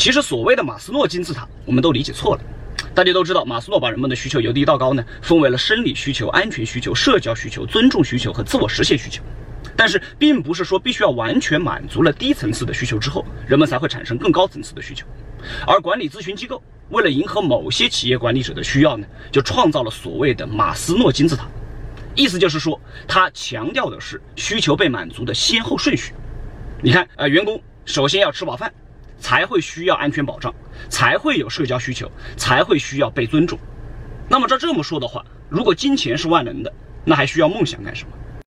其实所谓的马斯诺金字塔，我们都理解错了。大家都知道，马斯诺把人们的需求由低到高呢，分为了生理需求、安全需求、社交需求、尊重需求和自我实现需求。但是，并不是说必须要完全满足了低层次的需求之后，人们才会产生更高层次的需求。而管理咨询机构为了迎合某些企业管理者的需要呢，就创造了所谓的马斯诺金字塔。意思就是说，它强调的是需求被满足的先后顺序。你看，呃，员工首先要吃饱饭。才会需要安全保障，才会有社交需求，才会需要被尊重。那么照这么说的话，如果金钱是万能的，那还需要梦想干什么？